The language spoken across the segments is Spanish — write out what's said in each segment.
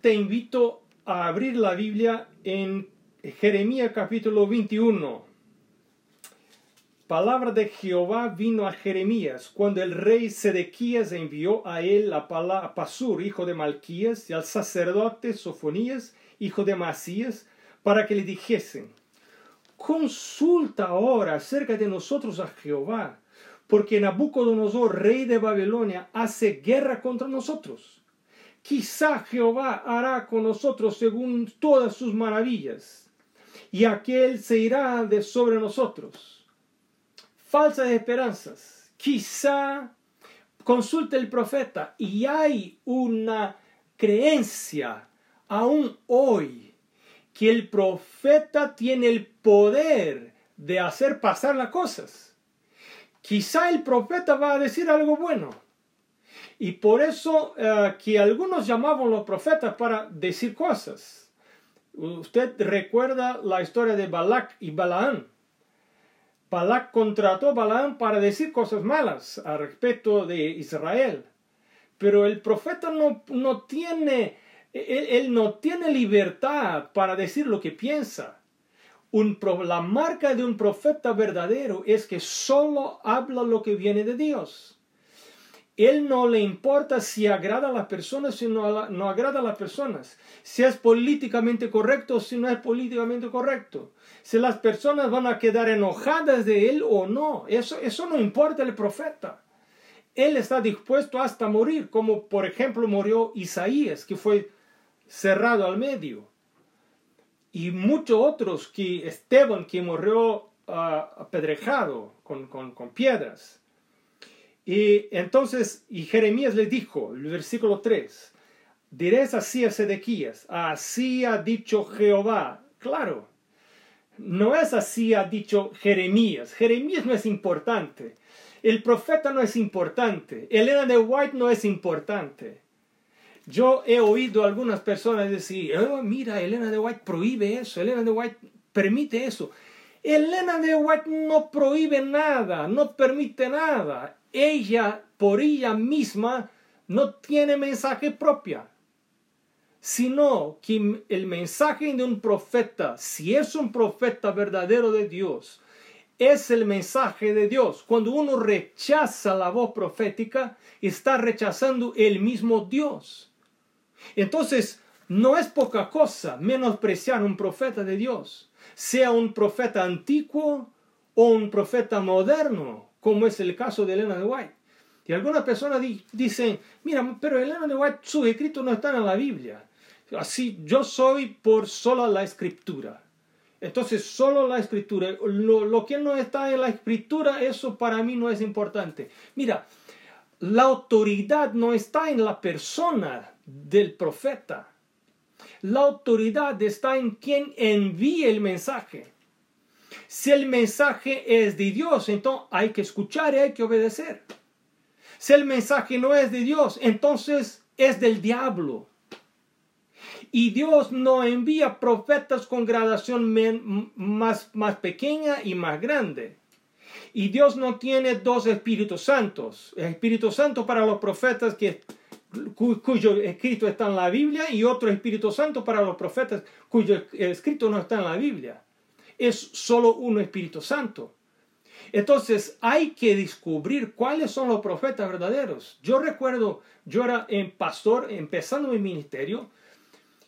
te invito a abrir la Biblia en Jeremías capítulo 21. Palabra de Jehová vino a Jeremías cuando el rey Sedequías envió a él a Pasur, hijo de Malquías, y al sacerdote Sofonías, hijo de Masías, para que le dijesen, consulta ahora acerca de nosotros a Jehová, porque Nabucodonosor, rey de Babilonia, hace guerra contra nosotros. Quizá Jehová hará con nosotros según todas sus maravillas, y aquel se irá de sobre nosotros. Falsas esperanzas. Quizá consulte el profeta y hay una creencia aún hoy que el profeta tiene el poder de hacer pasar las cosas. Quizá el profeta va a decir algo bueno. Y por eso eh, que algunos llamaban los profetas para decir cosas. Usted recuerda la historia de Balak y Balaam. Balak contrató a Balaam para decir cosas malas al respecto de Israel. Pero el profeta no, no tiene él, no tiene libertad para decir lo que piensa. Un, la marca de un profeta verdadero es que solo habla lo que viene de Dios. Él no le importa si agrada a las personas si no, no agrada a las personas, si es políticamente correcto o si no es políticamente correcto, si las personas van a quedar enojadas de él o no, eso, eso no importa el profeta. Él está dispuesto hasta morir, como por ejemplo murió Isaías, que fue cerrado al medio. Y muchos otros que Esteban, que murió ah, apedrejado con, con, piedras. Y entonces, y Jeremías le dijo, el versículo 3, diréis así a Sedequías, así ha dicho Jehová. Claro, no es así ha dicho Jeremías. Jeremías no es importante. El profeta no es importante. Elena de White no es importante. Yo he oído a algunas personas decir, oh, mira, Elena de White prohíbe eso, Elena de White permite eso. Elena de White no prohíbe nada, no permite nada. Ella, por ella misma, no tiene mensaje propia, sino que el mensaje de un profeta, si es un profeta verdadero de Dios, es el mensaje de Dios. Cuando uno rechaza la voz profética, está rechazando el mismo Dios. Entonces, no es poca cosa menospreciar un profeta de Dios, sea un profeta antiguo o un profeta moderno, como es el caso de Elena de White. Y algunas personas dicen, mira, pero Elena de White, sus escritos no están en la Biblia. Así, yo soy por sola la escritura. Entonces, solo la escritura. Lo que no está en la escritura, eso para mí no es importante. Mira, la autoridad no está en la persona del profeta. La autoridad está en quien envíe el mensaje. Si el mensaje es de Dios, entonces hay que escuchar y hay que obedecer. Si el mensaje no es de Dios, entonces es del diablo. Y Dios no envía profetas con gradación más, más pequeña y más grande. Y Dios no tiene dos Espíritus Santos. El Espíritu Santo para los profetas que cuyo escrito está en la Biblia y otro Espíritu Santo para los profetas cuyo escrito no está en la Biblia. Es solo un Espíritu Santo. Entonces hay que descubrir cuáles son los profetas verdaderos. Yo recuerdo, yo era en pastor empezando mi ministerio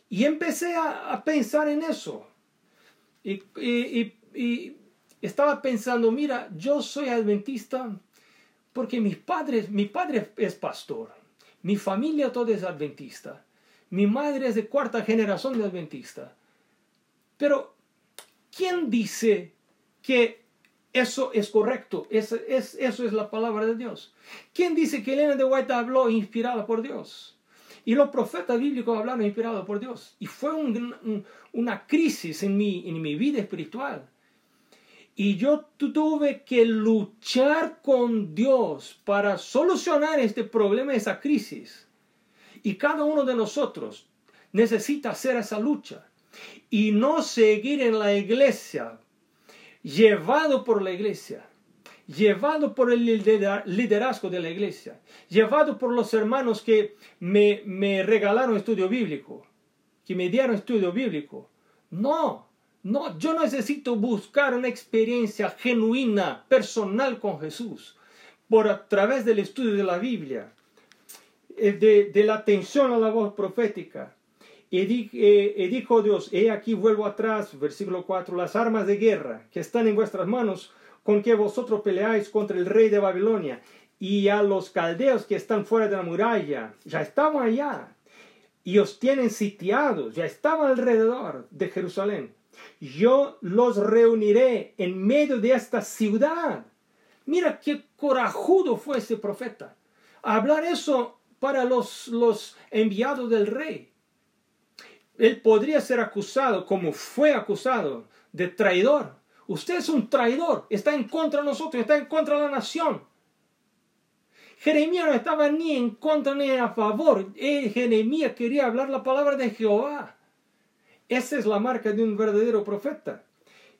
y empecé a, pensar en eso. Y, y, estaba pensando, mira, yo soy adventista porque mis padres, mi padre es pastor mi familia toda es adventista. Mi madre es de cuarta generación de adventista. Pero, ¿quién dice que eso es correcto? Es, eso es la palabra de Dios. ¿Quién dice que Elena de White habló inspirada por Dios? Y los profetas bíblicos hablaron inspirados por Dios. Y fue una crisis en mi vida espiritual. Y yo tuve que luchar con Dios para solucionar este problema, esa crisis. Y cada uno de nosotros necesita hacer esa lucha y no seguir en la iglesia, llevado por la iglesia, llevado por el liderazgo de la iglesia, llevado por los hermanos que me, me regalaron estudio bíblico. que me dieron estudio bíblico. No, no, yo necesito buscar una experiencia genuina, personal con Jesús, por a través del estudio de la Biblia, eh, de, la atención a la voz profética. Y, eh, dijo Dios, he aquí vuelvo atrás, versículo 4, las armas de guerra que están en vuestras manos, con que vosotros peleáis contra el rey de Babilonia y a los caldeos que están fuera de la muralla, ya estaban allá y os tienen sitiados, ya estaban alrededor de Jerusalén. Yo los reuniré en medio de esta ciudad. Mira qué corajudo fue ese profeta. hablar eso para los, los enviados del rey. Él podría ser acusado, como fue acusado, de traidor. Usted es un traidor, está en contra de nosotros, está en contra de la nación. Jeremías no estaba ni en contra ni a favor. Eh, Jeremías quería hablar la palabra de Jehová. Esa es la marca de un verdadero profeta.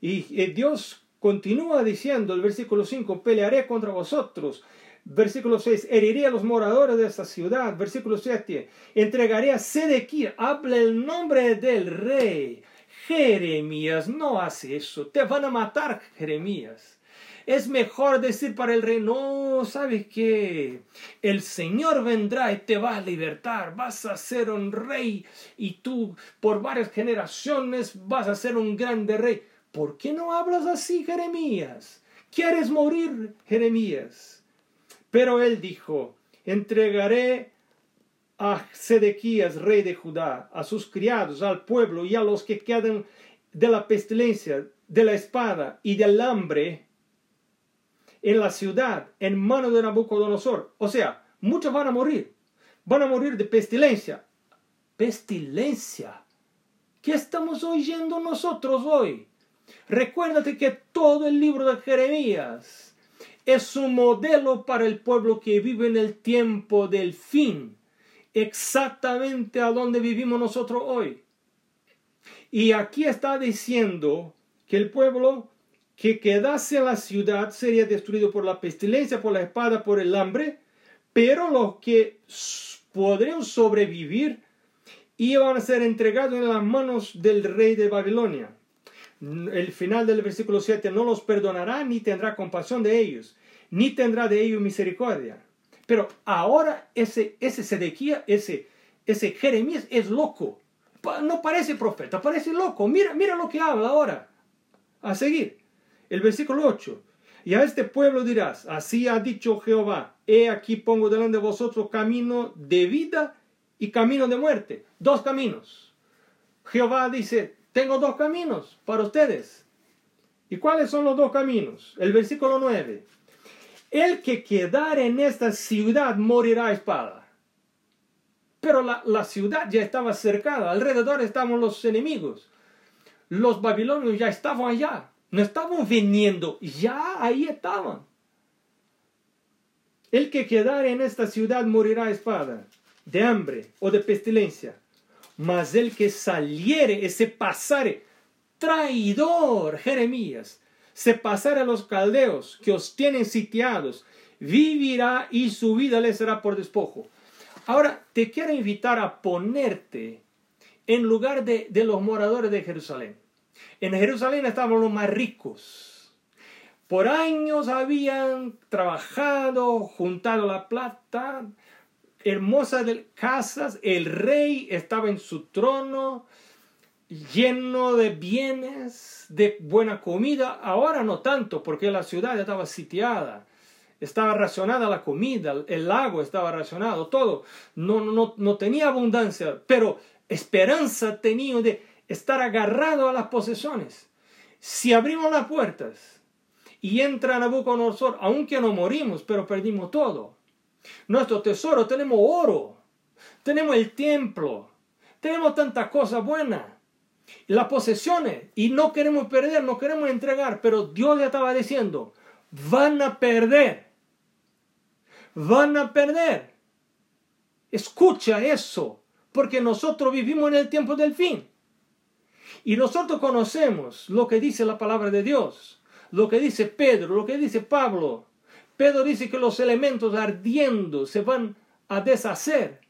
Y eh, Dios continúa diciendo, el versículo 5, pelearé contra vosotros. Versículo 6, heriré a los moradores de esta ciudad. Versículo 7, entregaré a Sedequía, habla el nombre del rey. Jeremías, no hace eso, te van a matar, Jeremías. Es mejor decir para el rey, no, ¿sabes qué? El Señor vendrá y te va a libertar, vas a ser un rey y tú por varias generaciones vas a ser un grande rey. ¿Por qué no hablas así, Jeremías? ¿Quieres morir, Jeremías? Pero él dijo, entregaré a Sedequías, rey de Judá, a sus criados, al pueblo y a los que quedan de la pestilencia, de la espada y del hambre, en la ciudad en manos de Nabucodonosor. O sea, muchos van a morir. Van a morir de pestilencia. Pestilencia. ¿Qué estamos oyendo nosotros hoy? Recuérdate que todo el libro de Jeremías es un modelo para el pueblo que vive en el tiempo del fin, exactamente a donde vivimos nosotros hoy. Y aquí está diciendo que el pueblo que quedase la ciudad sería destruido por la pestilencia, por la espada, por el hambre, pero los que podrían sobrevivir iban a ser entregados en las manos del rey de Babilonia. El final del versículo 7, no los perdonará ni tendrá compasión de ellos, ni tendrá de ellos misericordia. Pero ahora ese, ese Sedequía, ese, ese Jeremías es loco. No parece profeta, parece loco. Mira, mira lo que habla ahora. A seguir. El versículo 8. Y a este pueblo dirás, así ha dicho Jehová, he aquí pongo delante de vosotros camino de vida y camino de muerte. Dos caminos. Jehová dice, tengo dos caminos para ustedes. ¿Y cuáles son los dos caminos? El versículo 9. El que quedare en esta ciudad morirá a espada. Pero la, la ciudad ya estaba cercada, alrededor estaban los enemigos. Los babilonios ya estaban allá. No estaban viniendo, ya ahí estaban. El que quedare en esta ciudad morirá a espada, de hambre o de pestilencia. Mas el que saliere, ese pasare, traidor, Jeremías, se pasare a los caldeos que os tienen sitiados, vivirá y su vida le será por despojo. Ahora te quiero invitar a ponerte en lugar de, de los moradores de Jerusalén. En Jerusalén estaban los más ricos. Por años habían trabajado, juntado la plata, hermosas casas, el rey estaba en su trono, lleno de bienes, de buena comida. Ahora no tanto, porque la ciudad estaba sitiada. Estaba racionada la comida, el lago estaba racionado, todo. No, no, no tenía abundancia, pero esperanza tenía de estar agarrado a las posesiones. Si abrimos las puertas y entra Nabucodonosor, aunque no morimos, pero perdimos todo. Nuestro tesoro, tenemos oro, tenemos el templo, tenemos tantas cosas buenas, las posesiones, y no queremos perder, no queremos entregar, pero Dios ya estaba diciendo, van a perder, van a perder. Escucha eso, porque nosotros vivimos en el tiempo del fin. Y nosotros conocemos lo que dice la palabra de Dios, lo que dice Pedro, lo que dice Pablo. Pedro dice que los elementos ardiendo se van a deshacer.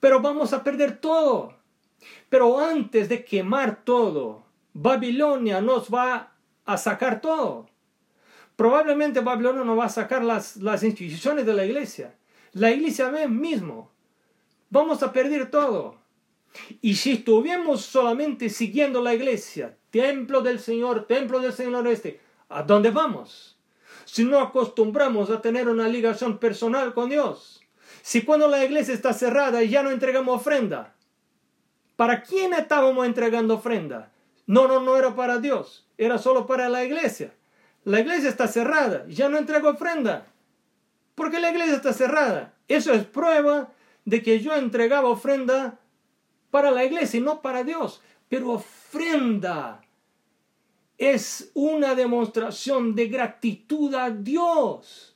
Pero vamos a perder todo. Pero antes de quemar todo, Babilonia nos va a sacar todo. Probablemente Babilonia nos va a sacar las, las instituciones de la iglesia. La iglesia mismo. Vamos a perder todo. Y si estuviéramos solamente siguiendo la iglesia, templo del Señor, templo del Señor este, ¿a dónde vamos? Si no acostumbramos a tener una ligación personal con Dios, si cuando la iglesia está cerrada ya no entregamos ofrenda, ¿para quién estábamos entregando ofrenda? No, no, no era para Dios, era solo para la iglesia. La iglesia está cerrada, ya no entrego ofrenda. Porque la iglesia está cerrada. Eso es prueba de que yo entregaba ofrenda para la iglesia y no para Dios. Pero ofrenda es una demostración de gratitud a Dios.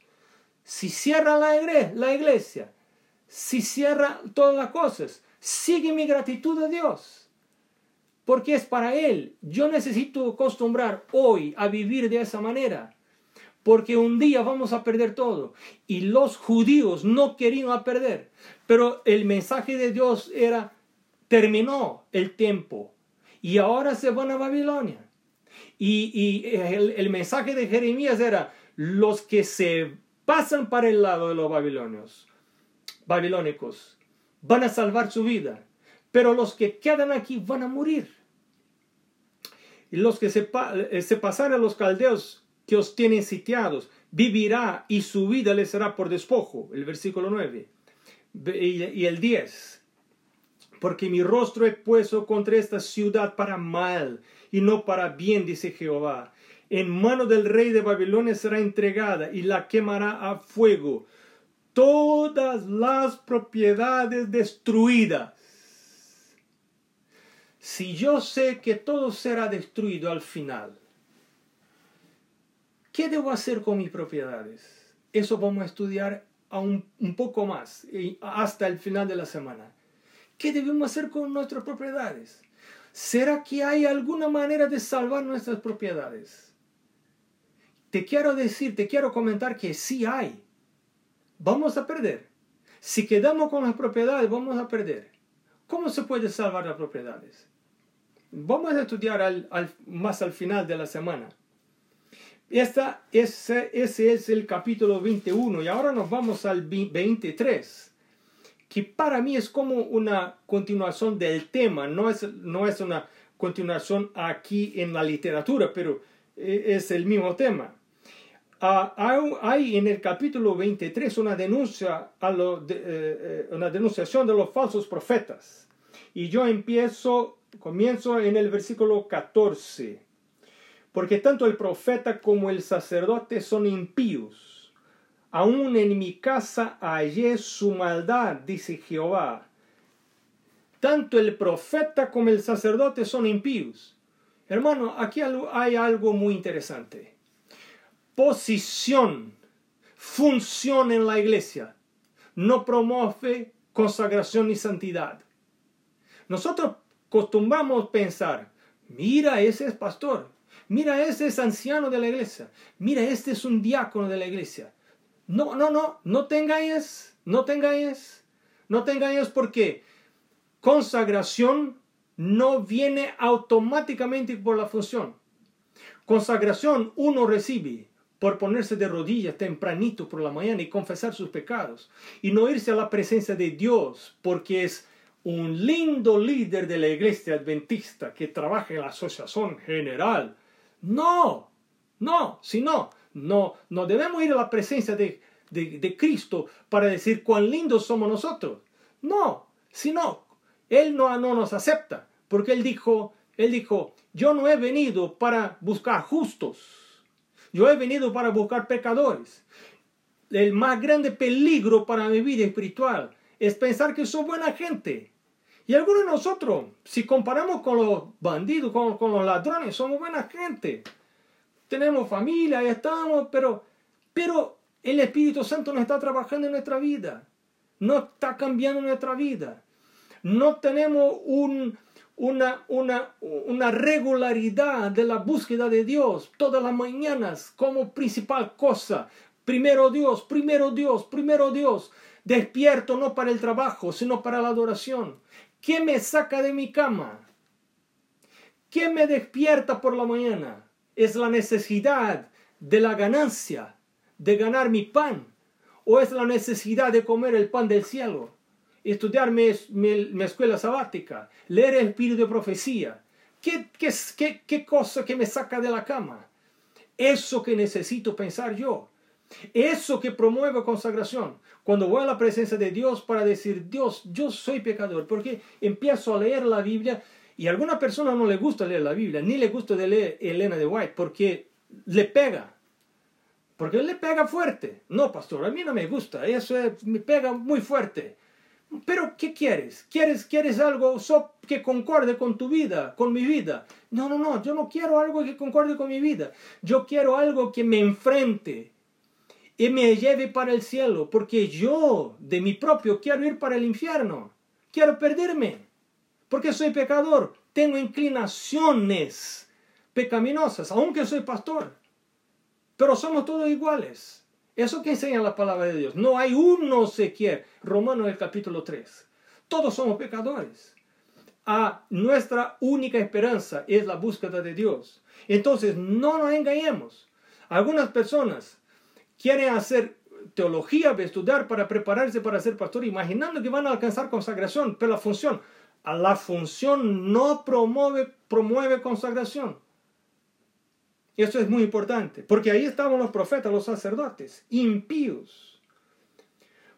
Si cierra la iglesia, si cierra todas las cosas, sigue mi gratitud a Dios. Porque es para Él. Yo necesito acostumbrar hoy a vivir de esa manera. Porque un día vamos a perder todo. Y los judíos no querían perder. Pero el mensaje de Dios era, terminó el tiempo y ahora se van a Babilonia. Y, el, mensaje de Jeremías era, los que se pasan para el lado de los babilonios, babilónicos, van a salvar su vida, pero los que quedan aquí van a morir. Y los que se, eh, se pasaran a los caldeos que os tienen sitiados, vivirá y su vida les será por despojo. El versículo 9. Y el 10 porque mi rostro he puesto contra esta ciudad para mal y no para bien, dice Jehová. En mano del rey de Babilonia será entregada y la quemará a fuego. Todas las propiedades destruidas. Si yo sé que todo será destruido al final, ¿qué debo hacer con mis propiedades? Eso vamos a estudiar un poco más hasta el final de la semana. ¿Qué debemos hacer con nuestras propiedades? ¿Será que hay alguna manera de salvar nuestras propiedades? Te quiero decir, te quiero comentar que sí hay. Vamos a perder. Si quedamos con las propiedades, vamos a perder. ¿Cómo se puede salvar las propiedades? Vamos a estudiar más al final de la semana. Esta, ese, ese es el capítulo 21 y ahora nos vamos al 23 que para mí es como una continuación del tema, no es, no es una continuación aquí en la literatura, pero eh, es el mismo tema. Ah, hay en el capítulo 23 una denuncia a lo eh, eh, una denunciación de los falsos profetas. Y yo empiezo, comienzo en el versículo 14. Porque tanto el profeta como el sacerdote son impíos Aún en mi casa hallé su maldad, dice Jehová. Tanto el profeta como el sacerdote son impíos. Hermano, aquí hay algo muy interesante. Posición, función en la iglesia, no promueve consagración ni santidad. Nosotros acostumbramos pensar, mira, ese es pastor, mira, ese es anciano de la iglesia, mira, este es un diácono de la iglesia. No, no, no, no tengáis, no tengáis, no tengáis porque consagración no viene automáticamente por la función. Consagración uno recibe por ponerse de rodillas tempranito por la mañana y confesar sus pecados y no irse a la presencia de Dios porque es un lindo líder de la iglesia adventista que trabaja en la asociación general. No, no, sino no, no debemos ir a la presencia de, de, Cristo para decir cuán lindos somos nosotros. No, sino Él no, no nos acepta, porque Él dijo, Él dijo, yo no he venido para buscar justos, yo he venido para buscar pecadores. El más grande peligro para mi vida espiritual es pensar que soy buena gente. Y algunos de nosotros, si comparamos con los bandidos, con, con los ladrones, somos buena gente tenemos familia, ahí estamos, pero, pero el Espíritu Santo no está trabajando en nuestra vida, no está cambiando nuestra vida. No tenemos un, una, una, una regularidad de la búsqueda de Dios todas las mañanas como principal cosa. Primero Dios, primero Dios, primero Dios. Despierto no para el trabajo, sino para la adoración. ¿Qué me saca de mi cama? ¿Qué me despierta por la mañana? ¿Es la necesidad de la ganancia, de ganar mi pan? ¿O es la necesidad de comer el pan del cielo? Estudiar mi, escuela sabática, leer el espíritu de profecía. ¿Qué, qué, qué cosa que me saca de la cama? Eso que necesito pensar yo. Eso que promueve consagración. Cuando voy a la presencia de Dios para decir, Dios, yo soy pecador, porque empiezo a leer la Biblia y a alguna persona no le gusta leer la Biblia, ni le gusta leer Elena de White, porque le pega. Porque le pega fuerte. No, pastor, a mí no me gusta, eso me pega muy fuerte. Pero, ¿qué quieres? ¿Quieres, quieres algo que concorde con tu vida, con mi vida? No, no, no, yo no quiero algo que concorde con mi vida. Yo quiero algo que me enfrente y me lleve para el cielo, porque yo, de mi propio, quiero ir para el infierno. Quiero perderme, porque soy pecador. Tengo inclinaciones pecaminosas, aunque soy pastor. Pero somos todos iguales. Eso que enseña la palabra de Dios. No hay uno quiere. Romanos el capítulo 3. Todos somos pecadores. A nuestra única esperanza es la búsqueda de Dios. Entonces, no nos engañemos. Algunas personas quieren hacer teología, estudiar para prepararse para ser pastor, imaginando que van a alcanzar consagración, pero la función, la función no promueve, promueve consagración. Eso es muy importante, porque ahí estaban los profetas, los sacerdotes, impíos.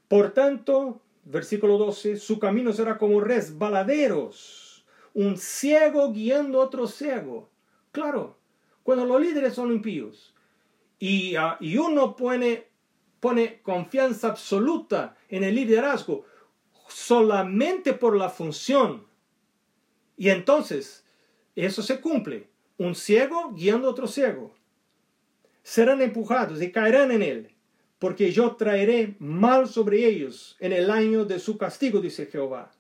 Por tanto, versículo 12, su camino será como resbaladeros, un ciego guiando a otro ciego. Claro, cuando los líderes son impíos y, ah, y uno pone, pone confianza absoluta en el liderazgo solamente por la función, y entonces eso se cumple un ciego guiando a otro ciego. Serán empujados y caerán en él, porque yo traeré mal sobre ellos en el año de su castigo, dice Jehová.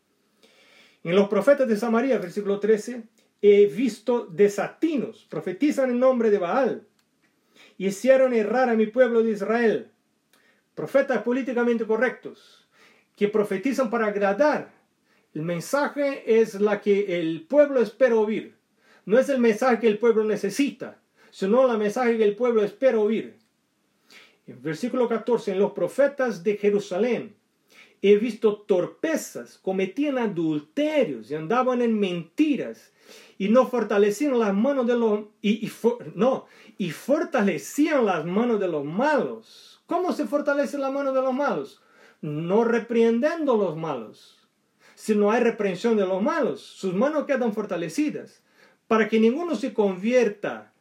En los profetas de Samaria, versículo 13, he visto desatinos, profetizan en nombre de Baal, hicieron errar a mi pueblo de Israel. Profetas políticamente correctos, que profetizan para agradar. El mensaje es la que el pueblo espera oír. No es el mensaje que el pueblo necesita, sino el mensaje que el pueblo espera oír. En versículo 14, en los profetas de Jerusalén he visto torpezas, cometían adulterios y andaban en mentiras y no fortalecían las manos de los y, no y fortalecían las manos de los malos. ¿Cómo se fortalece la mano de los malos? No reprendiendo los malos. Si no hay reprensión de los malos, sus manos quedan fortalecidas para que ninguno se convierta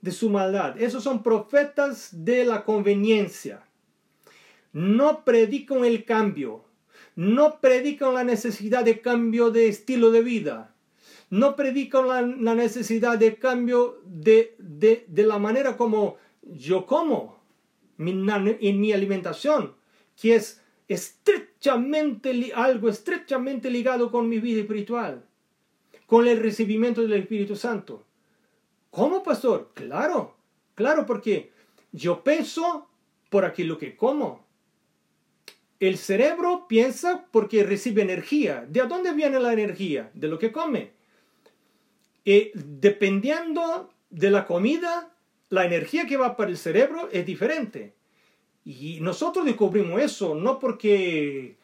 de su maldad. Esos son profetas de la conveniencia. No predican el cambio, no predican la necesidad de cambio de estilo de vida, no predican la, necesidad de cambio de, la manera como yo como en mi alimentación, que es estrechamente, algo estrechamente ligado con mi vida espiritual con el recibimiento del Espíritu Santo. ¿Cómo, pastor? Claro, claro, porque yo pienso por aquello que como. El cerebro piensa porque recibe energía. ¿De dónde viene la energía? De lo que come. Y dependiendo de la comida, la energía que va para el cerebro es diferente. Y nosotros descubrimos eso no porque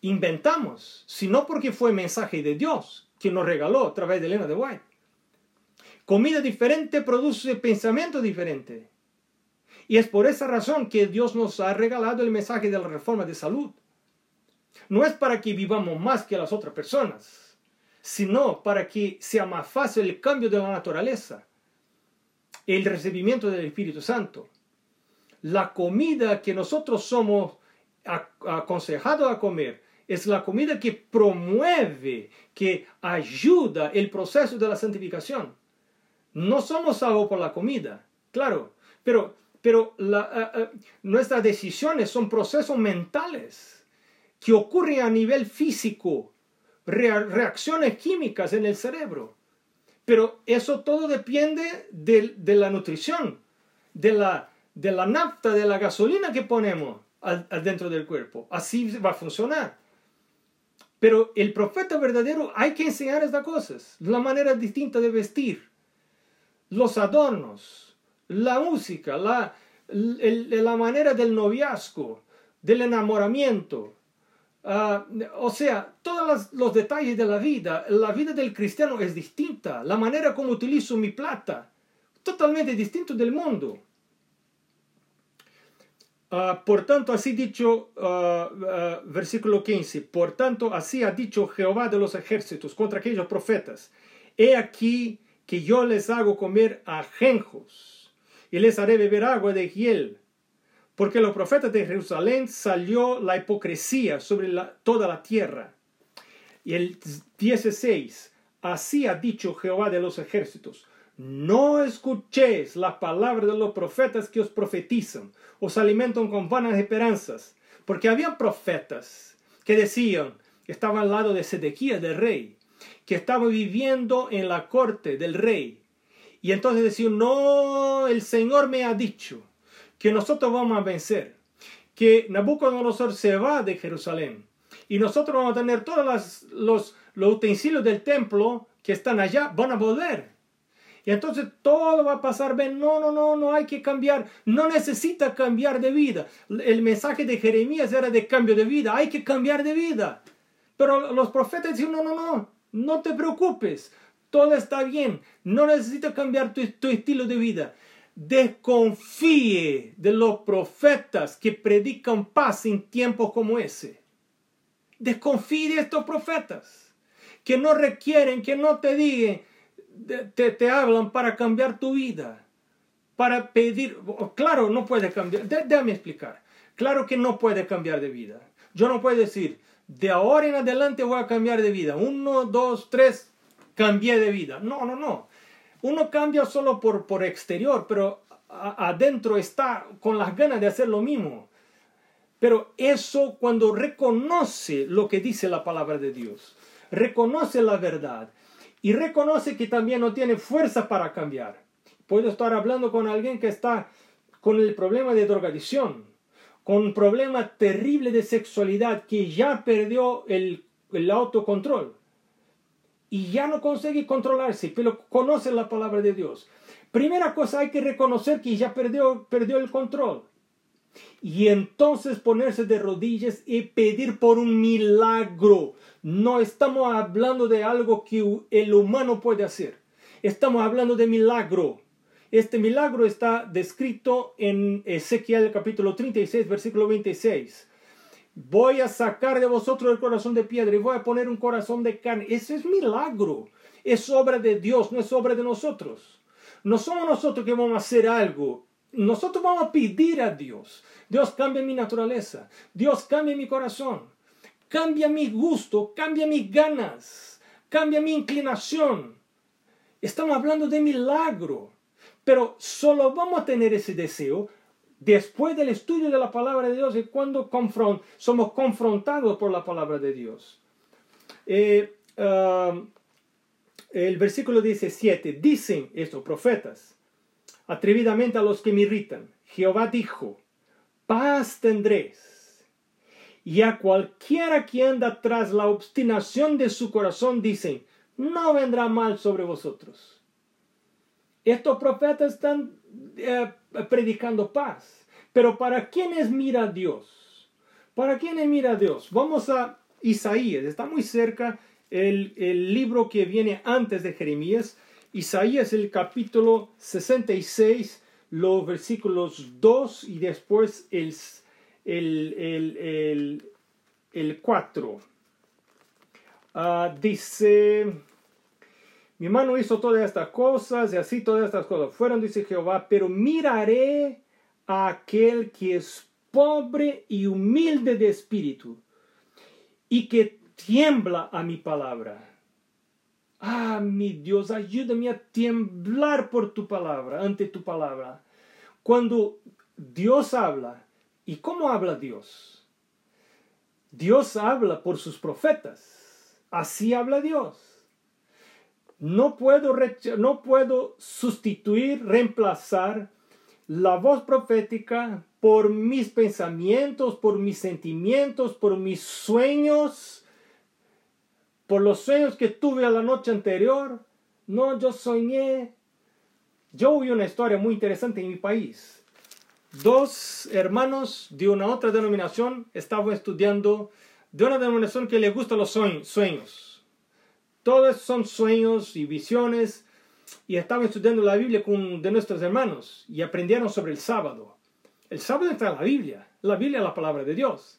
inventamos, sino porque fue mensaje de Dios que nos regaló a través de Elena de White. Comida diferente produce pensamiento diferente. Y es por esa razón que Dios nos ha regalado el mensaje de la reforma de salud. No es para que vivamos más que las otras personas, sino para que sea más fácil el cambio de la naturaleza, el recibimiento del Espíritu Santo. La comida que nosotros somos aconsejados a comer es la comida que promueve, que ayuda el proceso de la santificación. No somos salvos por la comida, claro, pero, pero eh, eh, nuestras decisiones son procesos mentales que ocurren a nivel físico, reacciones químicas en el cerebro. Pero eso todo depende de, la nutrición, de la, de la nafta, de la gasolina que ponemos dentro del cuerpo. Así va a funcionar. Pero el profeta verdadero hay que enseñar estas cosas, la manera distinta de vestir, los adornos, la música, la, la manera del noviazgo, del enamoramiento. Ah, o sea, todos los detalles de la vida, la vida del cristiano es distinta, la manera como utilizo mi plata, totalmente distinto del mundo. Ah, por tanto, así dicho, uh, versículo 15, por tanto, así ha dicho Jehová de los ejércitos contra aquellos profetas, he aquí que yo les hago comer ajenjos y les haré beber agua de hiel, porque los profetas de Jerusalén salió la hipocresía sobre toda la tierra. Y el 16, así ha dicho Jehová de los ejércitos, no escuchéis las palabras de los profetas que os profetizan, os alimentan con vanas esperanzas, porque había profetas que decían, que estaban al lado de Sedequías del rey, que estaban viviendo en la corte del rey, y entonces decían, no, el Señor me ha dicho que nosotros vamos a vencer, que Nabucodonosor se va de Jerusalén, y nosotros vamos a tener todos los, los utensilios del templo que están allá, van a volver. Y entonces todo va a pasar bien. No, no, no, no hay que cambiar. No necesita cambiar de vida. El mensaje de Jeremías era de cambio de vida. Hay que cambiar de vida. Pero los profetas dicen, no, no, no, no te preocupes. Todo está bien. No necesitas cambiar tu, tu estilo de vida. Desconfíe de los profetas que predican paz en tiempos como ese. Desconfíe de estos profetas que no requieren, que no te digan, te, te hablan para cambiar tu vida, para pedir, claro, no puede cambiar, déjame explicar, claro que no puede cambiar de vida. Yo no puedo decir, de ahora en adelante voy a cambiar de vida, uno, dos, tres, cambié de vida. No, no, no. Uno cambia solo por, por exterior, pero adentro está con las ganas de hacer lo mismo. Pero eso cuando reconoce lo que dice la palabra de Dios, reconoce la verdad, y reconoce que también no tiene fuerza para cambiar. Puedo estar hablando con alguien que está con el problema de drogadicción, con un problema terrible de sexualidad, que ya perdió el, el autocontrol y ya no consigue controlarse, pero conoce la palabra de Dios. Primera cosa, hay que reconocer que ya perdió, perdió el control. Y entonces ponerse de rodillas y pedir por un milagro. No estamos hablando de algo que el humano puede hacer. Estamos hablando de milagro. Este milagro está descrito en Ezequiel capítulo 36, versículo 26. Voy a sacar de vosotros el corazón de piedra y voy a poner un corazón de carne. Ese es milagro. Es obra de Dios, no es obra de nosotros. No somos nosotros que vamos a hacer algo. Nosotros vamos a pedir a Dios. Dios cambia mi naturaleza. Dios cambia mi corazón. Cambia mi gusto. Cambia mis ganas. Cambia mi inclinación. Estamos hablando de milagro. Pero solo vamos a tener ese deseo después del estudio de la palabra de Dios y cuando somos confrontados por la palabra de Dios. Eh, um, el versículo 17, dicen estos profetas, atrevidamente a los que me irritan, Jehová dijo, paz tendréis. Y a cualquiera que anda tras la obstinación de su corazón dicen, no vendrá mal sobre vosotros. Estos profetas están eh, predicando paz. Pero ¿para quiénes mira Dios? ¿Para quiénes mira Dios? Vamos a Isaías, está muy cerca el, el libro que viene antes de Jeremías. Isaías, el capítulo 66, los versículos 2 y después el, el, el, 4. Ah, dice, mi mano hizo todas estas cosas y así todas estas cosas fueron, dice Jehová, pero miraré a aquel que es pobre y humilde de espíritu y que tiembla a mi palabra. Ah, mi Dios, ayúdame a temblar por tu palabra, ante tu palabra. Cuando Dios habla, ¿y cómo habla Dios? Dios habla por sus profetas. Así habla Dios. No puedo, no puedo sustituir, reemplazar la voz profética por mis pensamientos, por mis sentimientos, por mis sueños por los sueños que tuve a la noche anterior. No, yo soñé. Yo vi una historia muy interesante en mi país. Dos hermanos de una otra denominación estaban estudiando de una denominación que le gusta los sueños. Todos son sueños y visiones y estaban estudiando la Biblia con de nuestros hermanos y aprendieron sobre el sábado. El sábado está en la Biblia. La Biblia es la palabra de Dios.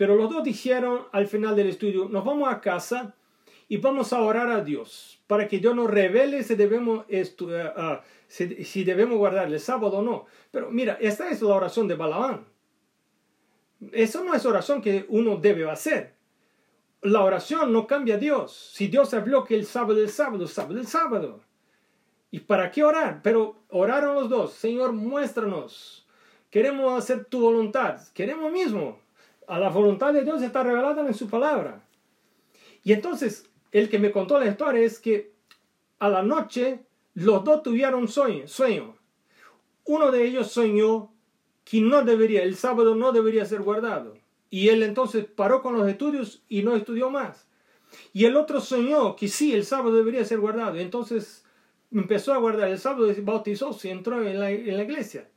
Pero los dos dijeron al final del estudio, nos vamos a casa y vamos a orar a Dios para que Dios nos revele si debemos, uh, si, debemos guardar el sábado o no. Pero mira, esta es la oración de Balaam. Eso no es oración que uno debe hacer. La oración no cambia a Dios. Si Dios habló que el sábado es sábado, sábado es sábado. ¿Y para qué orar? Pero oraron los dos. Señor, muéstranos. Queremos hacer tu voluntad. Queremos mismo a la voluntad de Dios está revelada en su palabra. Y entonces, el que me contó la historia es que a la noche los dos tuvieron sueño, sueño. Uno de ellos soñó que no debería, el sábado no debería ser guardado. Y él entonces paró con los estudios y no estudió más. Y el otro soñó que sí, el sábado debería ser guardado. Entonces empezó a guardar el sábado, bautizó, y entró en la, en la iglesia.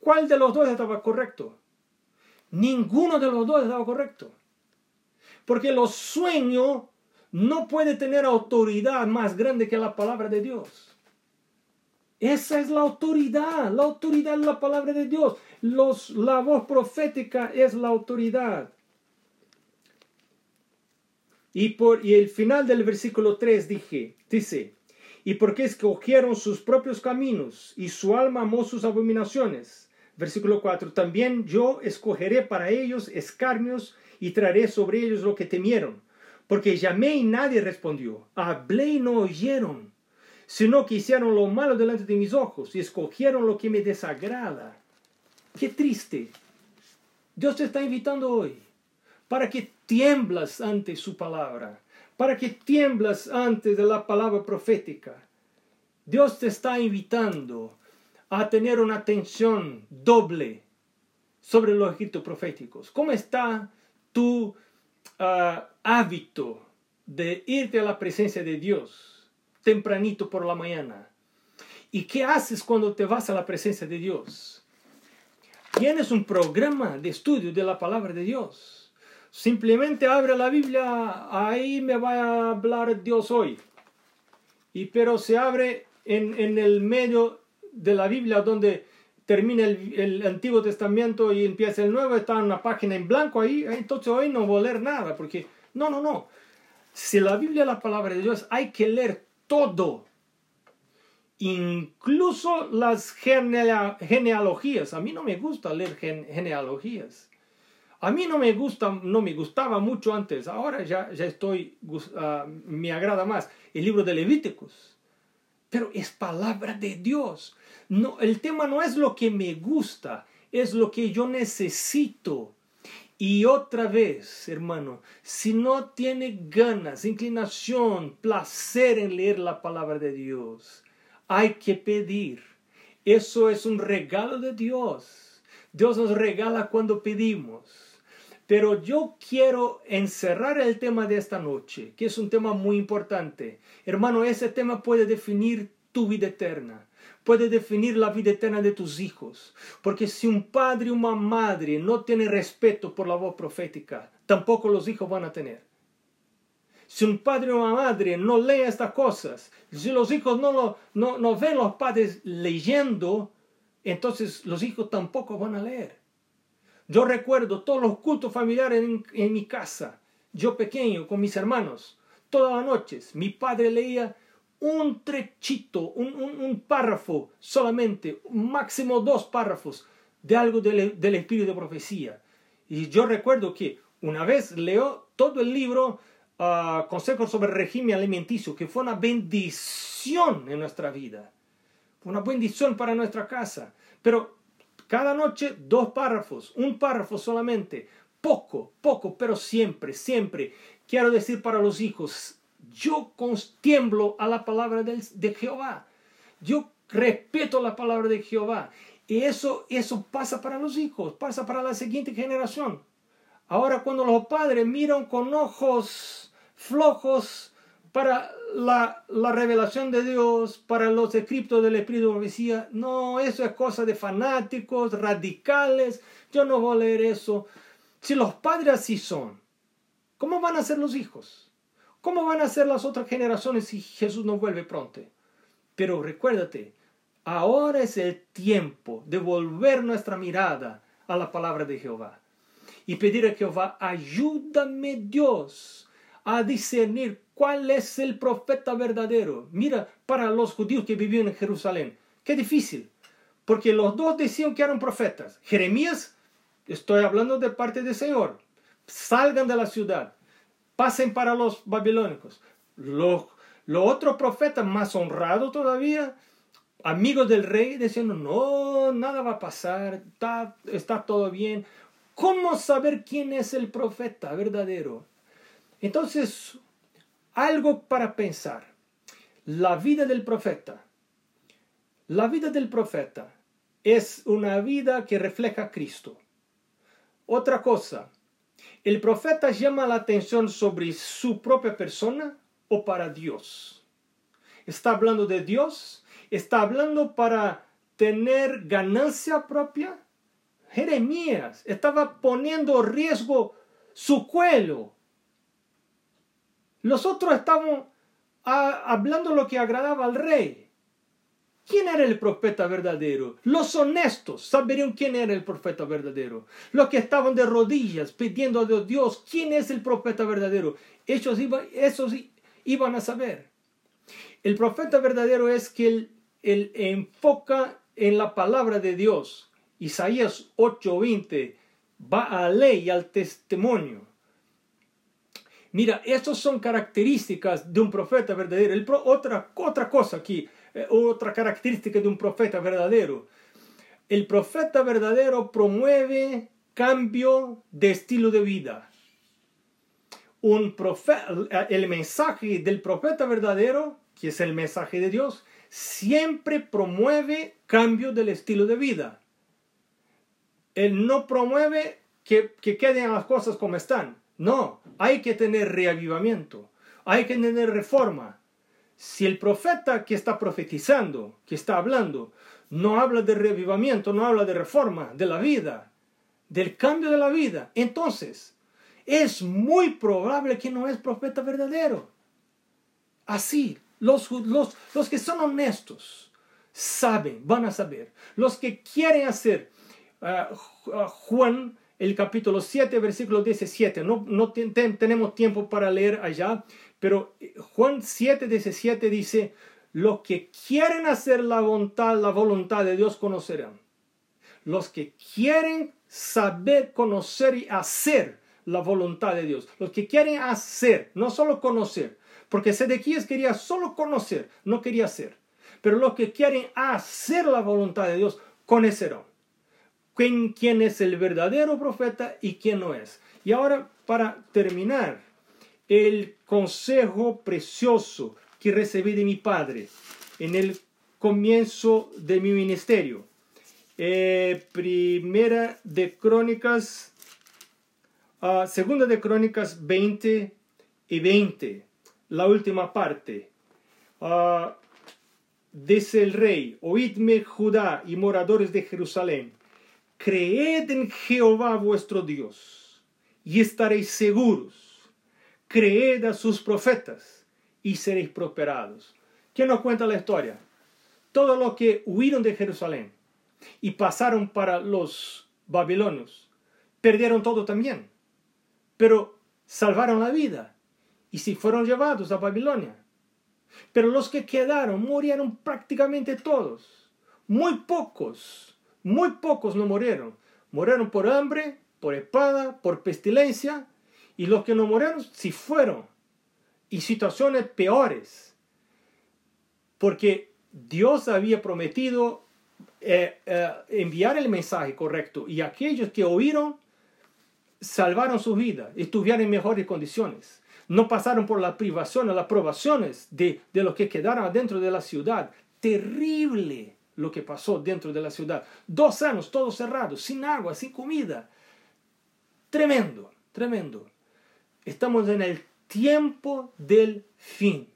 ¿Cuál de los dos estaba correcto? Ninguno de los dos estaba correcto. Porque los sueños no puede tener autoridad más grande que la palabra de Dios. Esa es la autoridad. La autoridad es la palabra de Dios. Los, la voz profética es la autoridad. Y, por, y el final del versículo 3 dije, dice, y porque escogieron sus propios caminos y su alma amó sus abominaciones Versículo 4. También yo escogeré para ellos escarnios y traeré sobre ellos lo que temieron. Porque llamé y nadie respondió. Hablé y no oyeron. Sino que hicieron lo malo delante de mis ojos y escogieron lo que me desagrada. Qué triste. Dios te está invitando hoy para que tiemblas ante su palabra, para que tiemblas ante la palabra profética. Dios te está invitando a tener una atención doble sobre los escritos proféticos. ¿Cómo está tu ah, hábito de irte a la presencia de Dios tempranito por la mañana? ¿Y qué haces cuando te vas a la presencia de Dios? Tienes un programa de estudio de la palabra de Dios. Simplemente abre la Biblia, ahí me va a hablar Dios hoy. Y pero se abre en, en el medio de la Biblia donde termina el, Antiguo Testamento y empieza el Nuevo, está una página en blanco ahí, entonces hoy no voy a leer nada, porque no, no, no. Si la Biblia es la palabra de Dios, hay que leer todo, incluso las genealogías. A mí no me gusta leer genealogías. A mí no me gusta, no me gustaba mucho antes. Ahora ya, ya estoy, uh, me agrada más el libro de Levíticos. Pero es palabra de Dios. No, el tema no es lo que me gusta, es lo que yo necesito. Y otra vez, hermano, si no tiene ganas, inclinación, placer en leer la palabra de Dios, hay que pedir. Eso es un regalo de Dios. Dios nos regala cuando pedimos. Pero yo quiero encerrar el tema de esta noche, que es un tema muy importante. Hermano, ese tema puede definir tu vida eterna puede definir la vida eterna de tus hijos. Porque si un padre o una madre no tiene respeto por la voz profética, tampoco los hijos van a tener. Si un padre o una madre no lee estas cosas, si los hijos no, lo, no, no ven los padres leyendo, entonces los hijos tampoco van a leer. Yo recuerdo todos los cultos familiares en, mi casa, yo pequeño con mis hermanos, todas las noches. Mi padre leía un trechito, un, párrafo solamente, máximo dos párrafos de algo del, espíritu de profecía. Y yo recuerdo que una vez leo todo el libro uh, Consejos sobre el régimen alimenticio, que fue una bendición en nuestra vida, una bendición para nuestra casa. Pero cada noche dos párrafos, un párrafo solamente, poco, poco, pero siempre, siempre. Quiero decir para los hijos, yo tiemblo a la palabra de, Jehová. Yo respeto la palabra de Jehová. Y eso, eso pasa para los hijos, pasa para la siguiente generación. Ahora cuando los padres miran con ojos flojos para la, revelación de Dios, para los escritos del Espíritu de Profecía. No, eso es cosa de fanáticos, radicales. Yo no voy a leer eso. Si los padres así son, ¿cómo van a ser los hijos? ¿Cómo van a ser las otras generaciones si Jesús no vuelve pronto? Pero recuérdate, ahora es el tiempo de volver nuestra mirada a la palabra de Jehová y pedir a Jehová, ayúdame Dios a discernir cuál es el profeta verdadero. Mira, para los judíos que vivían en Jerusalén, qué difícil, porque los dos decían que eran profetas. Jeremías, estoy hablando de parte del Señor, salgan de la ciudad, pasen para los babilónicos. Los, los otros profetas más honrados todavía, amigos del rey, decían, no, nada va a pasar, está todo bien. ¿Cómo saber quién es el profeta verdadero? Entonces, algo para pensar. La vida del profeta. La vida del profeta es una vida que refleja a Cristo. Otra cosa, ¿el profeta llama la atención sobre su propia persona o para Dios? ¿Está hablando de Dios? ¿Está hablando para tener ganancia propia? Jeremías estaba poniendo en riesgo su cuello. Los otros ah, hablando lo que agradaba al rey. ¿Quién era el profeta verdadero? Los honestos sabrían quién era el profeta verdadero. Los que estaban de rodillas pidiendo a Dios, ¿quién es el profeta verdadero? Ellos iban a saber. El profeta verdadero es que él, él enfoca en la palabra de Dios Isaías 8:20 va a la ley y al testimonio. Mira, estas son características de un profeta verdadero. otra, otra cosa aquí, eh, otra característica de un profeta verdadero. El profeta verdadero promueve cambio de estilo de vida. Un el mensaje del profeta verdadero, que es el mensaje de Dios, siempre promueve cambio del estilo de vida. Él no promueve que queden las cosas como están. No, hay que tener reavivamiento, hay que tener reforma. Si el profeta que está profetizando, que está hablando, no habla de reavivamiento, no habla de reforma de la vida, del cambio de la vida, entonces es muy probable que no es profeta verdadero. Así, los, los, los que son honestos saben, van a saber. Los que quieren hacer Juan, el capítulo 7, versículo 17. No, no tenemos tiempo para leer allá, pero Juan 7, 17 dice, los que quieren hacer la voluntad, la voluntad de Dios conocerán. Los que quieren saber, conocer y hacer la voluntad de Dios. Los que quieren hacer, no solo conocer. Porque Sedequías quería solo conocer, no quería hacer. Pero los que quieren hacer la voluntad de Dios, conocerán quién, es el verdadero profeta y quién no es. Y ahora, para terminar, el consejo precioso que recibí de mi padre en el comienzo de mi ministerio. Eh, primera de Crónicas, uh, segunda de Crónicas 20 y 20, la última parte. Uh, dice el rey, oídme Judá y moradores de Jerusalén Creed en Jehová vuestro Dios y estaréis seguros. Creed a sus profetas y seréis prosperados. ¿Quién nos cuenta la historia? Todos los que huyeron de Jerusalén y pasaron para los babilonios perdieron todo también, pero salvaron la vida y si fueron llevados a Babilonia. Pero los que quedaron murieron prácticamente todos. Muy pocos muy pocos no murieron. Murieron por hambre, por espada, por pestilencia. Y los que no murieron sí fueron. Y situaciones peores. Porque Dios había prometido eh, eh, enviar el mensaje correcto. Y aquellos que oíron salvaron su vida, estuvieron en mejores condiciones. No pasaron por las privaciones, las probaciones de, de los que quedaron adentro de la ciudad. Terrible lo que pasó dentro de la ciudad. Dos años, todo cerrado, sin agua, sin comida. Tremendo, tremendo. Estamos en el tiempo del fin.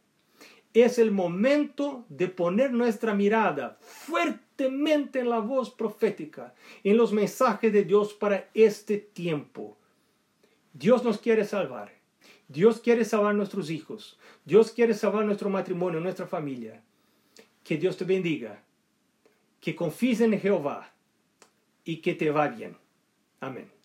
Es el momento de poner nuestra mirada fuertemente en la voz profética, en los mensajes de Dios para este tiempo. Dios nos quiere salvar. Dios quiere salvar nuestros hijos. Dios quiere salvar nuestro matrimonio, nuestra familia. Que Dios te bendiga. Que confíes en Jehová y que te va bien. Amén.